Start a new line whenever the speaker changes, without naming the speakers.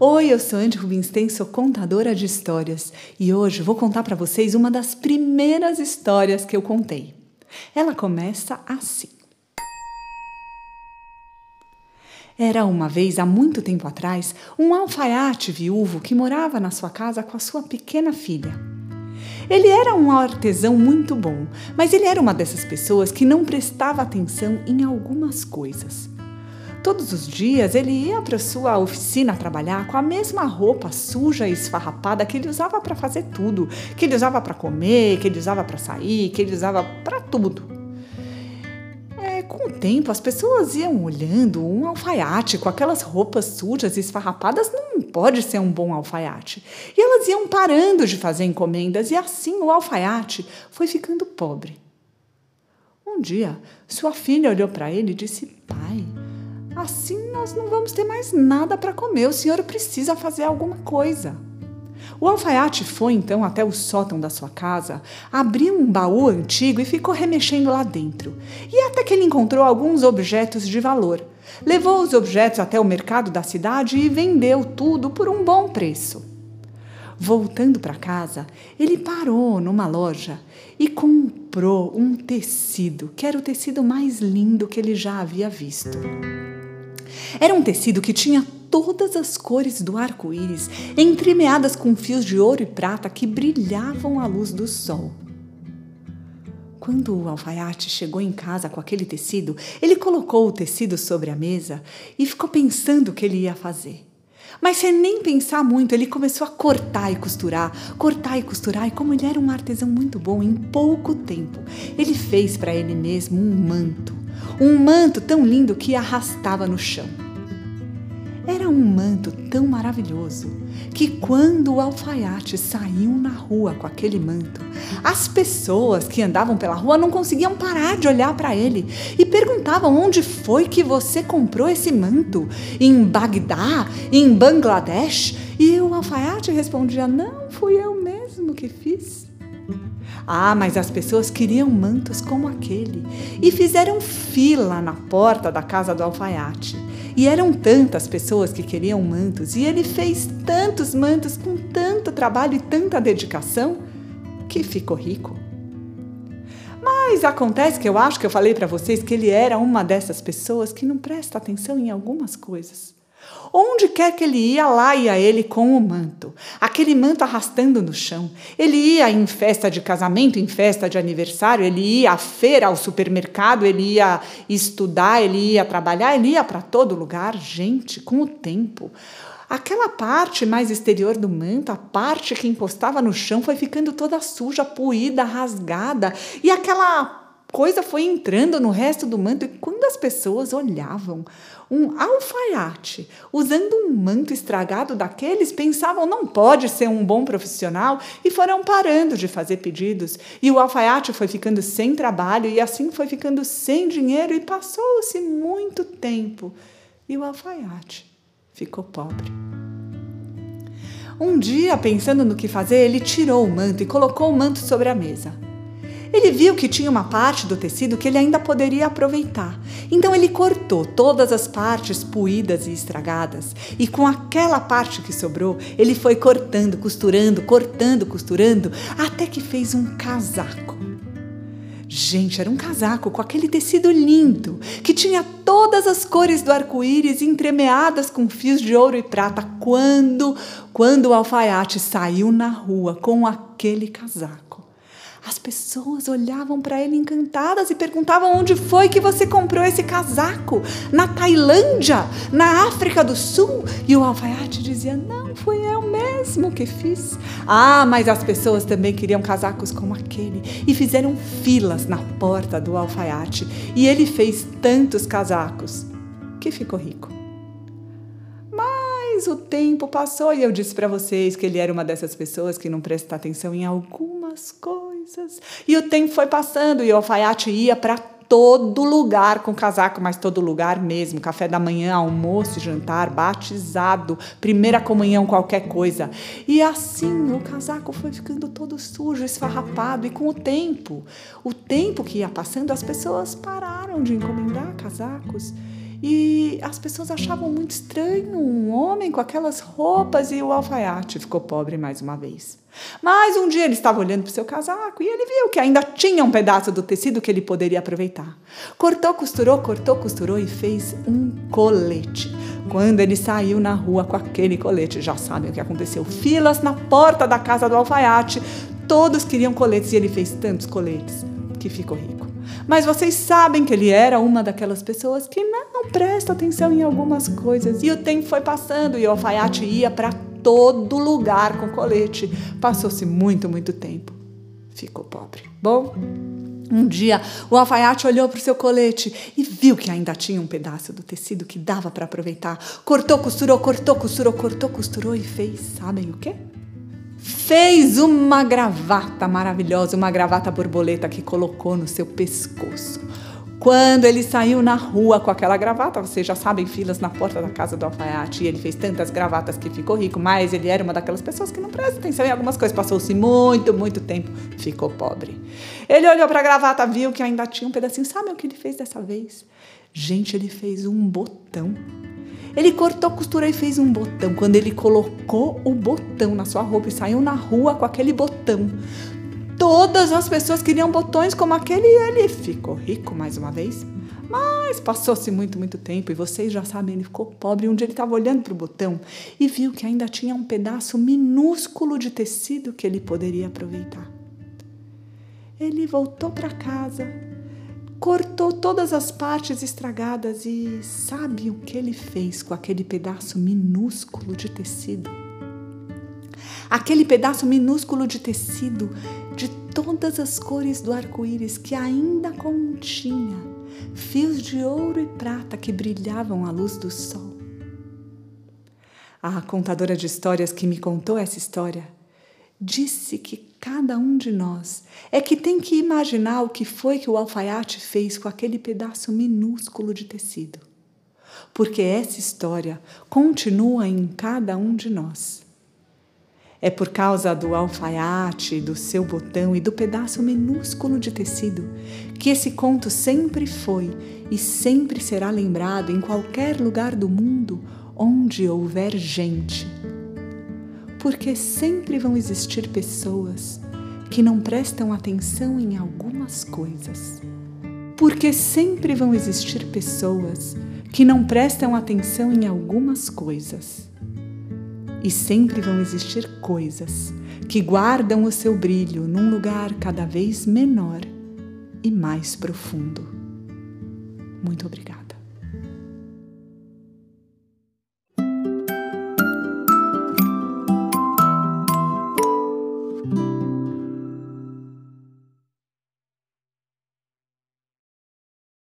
Oi, eu sou Andy Rubinstein, sou contadora de histórias e hoje vou contar para vocês uma das primeiras histórias que eu contei. Ela começa assim. Era uma vez, há muito tempo atrás, um alfaiate viúvo que morava na sua casa com a sua pequena filha. Ele era um artesão muito bom, mas ele era uma dessas pessoas que não prestava atenção em algumas coisas. Todos os dias ele ia para sua oficina trabalhar com a mesma roupa suja e esfarrapada que ele usava para fazer tudo, que ele usava para comer, que ele usava para sair, que ele usava para tudo. É, com o tempo, as pessoas iam olhando um alfaiate com aquelas roupas sujas e esfarrapadas não pode ser um bom alfaiate. E elas iam parando de fazer encomendas e assim o alfaiate foi ficando pobre. Um dia, sua filha olhou para ele e disse: Pai, Assim nós não vamos ter mais nada para comer. O senhor precisa fazer alguma coisa. O alfaiate foi então até o sótão da sua casa, abriu um baú antigo e ficou remexendo lá dentro. E até que ele encontrou alguns objetos de valor. Levou os objetos até o mercado da cidade e vendeu tudo por um bom preço. Voltando para casa, ele parou numa loja e comprou um tecido, que era o tecido mais lindo que ele já havia visto. Era um tecido que tinha todas as cores do arco-íris, entremeadas com fios de ouro e prata que brilhavam à luz do sol. Quando o alfaiate chegou em casa com aquele tecido, ele colocou o tecido sobre a mesa e ficou pensando o que ele ia fazer. Mas sem nem pensar muito, ele começou a cortar e costurar, cortar e costurar, e como ele era um artesão muito bom, em pouco tempo, ele fez para ele mesmo um manto. Um manto tão lindo que arrastava no chão. Era um manto tão maravilhoso que, quando o alfaiate saiu na rua com aquele manto, as pessoas que andavam pela rua não conseguiam parar de olhar para ele e perguntavam onde foi que você comprou esse manto? Em Bagdá? Em Bangladesh? E o alfaiate respondia: Não, fui eu mesmo que fiz. Ah, mas as pessoas queriam mantos como aquele e fizeram fila na porta da casa do alfaiate. E eram tantas pessoas que queriam mantos, e ele fez tantos mantos com tanto trabalho e tanta dedicação que ficou rico. Mas acontece que eu acho que eu falei para vocês que ele era uma dessas pessoas que não presta atenção em algumas coisas. Onde quer que ele ia, lá ia ele com o manto, aquele manto arrastando no chão. Ele ia em festa de casamento, em festa de aniversário, ele ia à feira, ao supermercado, ele ia estudar, ele ia trabalhar, ele ia para todo lugar. Gente, com o tempo. Aquela parte mais exterior do manto, a parte que encostava no chão, foi ficando toda suja, poída, rasgada, e aquela coisa foi entrando no resto do manto e quando as pessoas olhavam um alfaiate usando um manto estragado daqueles, pensavam não pode ser um bom profissional e foram parando de fazer pedidos. E o alfaiate foi ficando sem trabalho e assim foi ficando sem dinheiro e passou-se muito tempo. E o alfaiate ficou pobre. Um dia, pensando no que fazer, ele tirou o manto e colocou o manto sobre a mesa. Ele viu que tinha uma parte do tecido que ele ainda poderia aproveitar. Então ele cortou todas as partes puídas e estragadas, e com aquela parte que sobrou, ele foi cortando, costurando, cortando, costurando, até que fez um casaco. Gente, era um casaco com aquele tecido lindo, que tinha todas as cores do arco-íris entremeadas com fios de ouro e prata. Quando, quando o alfaiate saiu na rua com aquele casaco, as pessoas olhavam para ele encantadas e perguntavam onde foi que você comprou esse casaco? Na Tailândia? Na África do Sul? E o alfaiate dizia: Não, fui eu mesmo que fiz. Ah, mas as pessoas também queriam casacos como aquele e fizeram filas na porta do alfaiate. E ele fez tantos casacos que ficou rico. Mas o tempo passou e eu disse para vocês que ele era uma dessas pessoas que não presta atenção em algumas coisas coisas. E o tempo foi passando e o alfaiate ia para todo lugar com casaco, mas todo lugar mesmo. Café da manhã, almoço, jantar, batizado, primeira comunhão, qualquer coisa. E assim o casaco foi ficando todo sujo, esfarrapado. E com o tempo, o tempo que ia passando, as pessoas pararam de encomendar casacos E as pessoas achavam muito estranho um homem com aquelas roupas e o alfaiate ficou pobre mais uma vez. Mas um dia ele estava olhando para o seu casaco e ele viu que ainda tinha um pedaço do tecido que ele poderia aproveitar. Cortou, costurou, cortou, costurou e fez um colete. Quando ele saiu na rua com aquele colete, já sabem o que aconteceu: filas na porta da casa do alfaiate, todos queriam coletes e ele fez tantos coletes que ficou rico. Mas vocês sabem que ele era uma daquelas pessoas que não presta atenção em algumas coisas. E o tempo foi passando e o alfaiate ia para todo lugar com colete. Passou-se muito, muito tempo. Ficou pobre. Bom, um dia o alfaiate olhou para o seu colete e viu que ainda tinha um pedaço do tecido que dava para aproveitar. Cortou, costurou, cortou, costurou, cortou, costurou e fez, sabem o quê? Fez uma gravata maravilhosa, uma gravata borboleta que colocou no seu pescoço. Quando ele saiu na rua com aquela gravata, vocês já sabem, filas na porta da casa do alfaiate, e ele fez tantas gravatas que ficou rico, mas ele era uma daquelas pessoas que não presta atenção em algumas coisas, passou-se muito, muito tempo, ficou pobre. Ele olhou para a gravata, viu que ainda tinha um pedacinho, sabe o que ele fez dessa vez? Gente, ele fez um botão ele cortou, costurou e fez um botão. Quando ele colocou o botão na sua roupa e saiu na rua com aquele botão, todas as pessoas queriam botões como aquele e ele ficou rico mais uma vez. Mas passou-se muito, muito tempo e vocês já sabem, ele ficou pobre. Um dia ele estava olhando para o botão e viu que ainda tinha um pedaço minúsculo de tecido que ele poderia aproveitar. Ele voltou para casa, cortou todas as partes estragadas e sabe o que ele fez com aquele pedaço minúsculo de tecido? Aquele pedaço minúsculo de tecido de todas as cores do arco-íris que ainda continha fios de ouro e prata que brilhavam à luz do sol. A contadora de histórias que me contou essa história disse que cada um de nós é que tem que imaginar o que foi que o alfaiate fez com aquele pedaço minúsculo de tecido. Porque essa história continua em cada um de nós. É por causa do alfaiate, do seu botão e do pedaço minúsculo de tecido que esse conto sempre foi e sempre será lembrado em qualquer lugar do mundo onde houver gente porque sempre vão existir pessoas que não prestam atenção em algumas coisas. Porque sempre vão existir pessoas que não prestam atenção em algumas coisas. E sempre vão existir coisas que guardam o seu brilho num lugar cada vez menor e mais profundo. Muito obrigada.